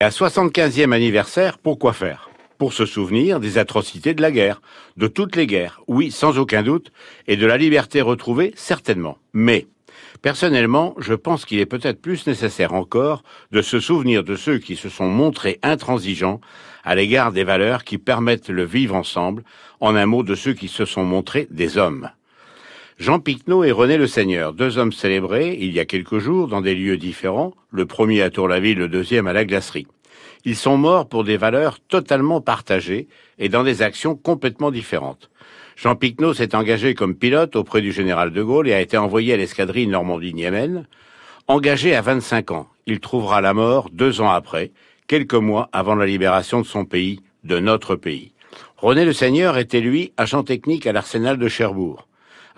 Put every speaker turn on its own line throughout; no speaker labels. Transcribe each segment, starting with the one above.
Et à 75e anniversaire, pourquoi faire? Pour se souvenir des atrocités de la guerre, de toutes les guerres, oui, sans aucun doute, et de la liberté retrouvée, certainement. Mais, personnellement, je pense qu'il est peut-être plus nécessaire encore de se souvenir de ceux qui se sont montrés intransigeants à l'égard des valeurs qui permettent le vivre ensemble, en un mot de ceux qui se sont montrés des hommes. Jean Picnot et René Le Seigneur, deux hommes célébrés il y a quelques jours dans des lieux différents, le premier à Tour-la-Ville, le deuxième à la glacerie. Ils sont morts pour des valeurs totalement partagées et dans des actions complètement différentes. Jean Picnot s'est engagé comme pilote auprès du général de Gaulle et a été envoyé à l'escadrille Normandie-Niemen. Engagé à 25 ans, il trouvera la mort deux ans après, quelques mois avant la libération de son pays, de notre pays. René Le Seigneur était lui agent technique à l'arsenal de Cherbourg.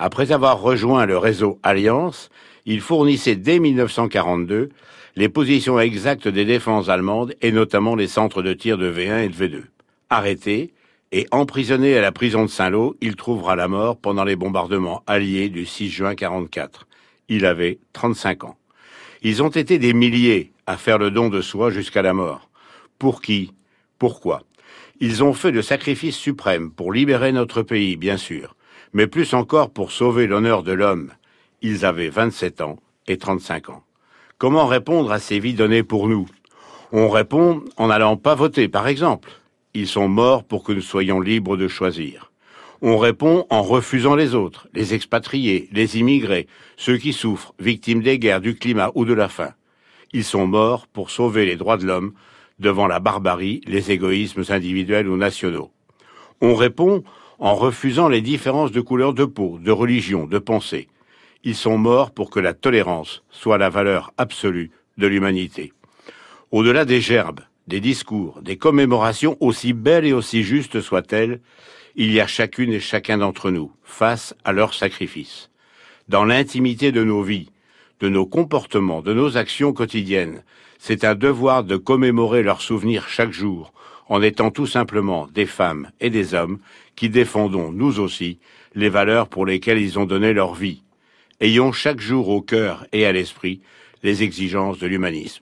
Après avoir rejoint le réseau Alliance, il fournissait dès 1942 les positions exactes des défenses allemandes et notamment les centres de tir de V1 et de V2. Arrêté et emprisonné à la prison de Saint-Lô, il trouvera la mort pendant les bombardements alliés du 6 juin 44. Il avait 35 ans. Ils ont été des milliers à faire le don de soi jusqu'à la mort. Pour qui? Pourquoi? Ils ont fait le sacrifice suprême pour libérer notre pays, bien sûr, mais plus encore pour sauver l'honneur de l'homme. Ils avaient 27 ans et 35 ans. Comment répondre à ces vies données pour nous? On répond en n'allant pas voter, par exemple. Ils sont morts pour que nous soyons libres de choisir. On répond en refusant les autres, les expatriés, les immigrés, ceux qui souffrent, victimes des guerres, du climat ou de la faim. Ils sont morts pour sauver les droits de l'homme devant la barbarie, les égoïsmes individuels ou nationaux. On répond en refusant les différences de couleur de peau, de religion, de pensée. Ils sont morts pour que la tolérance soit la valeur absolue de l'humanité. Au-delà des gerbes, des discours, des commémorations, aussi belles et aussi justes soient-elles, il y a chacune et chacun d'entre nous face à leur sacrifice. Dans l'intimité de nos vies, de nos comportements, de nos actions quotidiennes, c'est un devoir de commémorer leurs souvenirs chaque jour, en étant tout simplement des femmes et des hommes qui défendons, nous aussi, les valeurs pour lesquelles ils ont donné leur vie. Ayons chaque jour au cœur et à l'esprit les exigences de l'humanisme.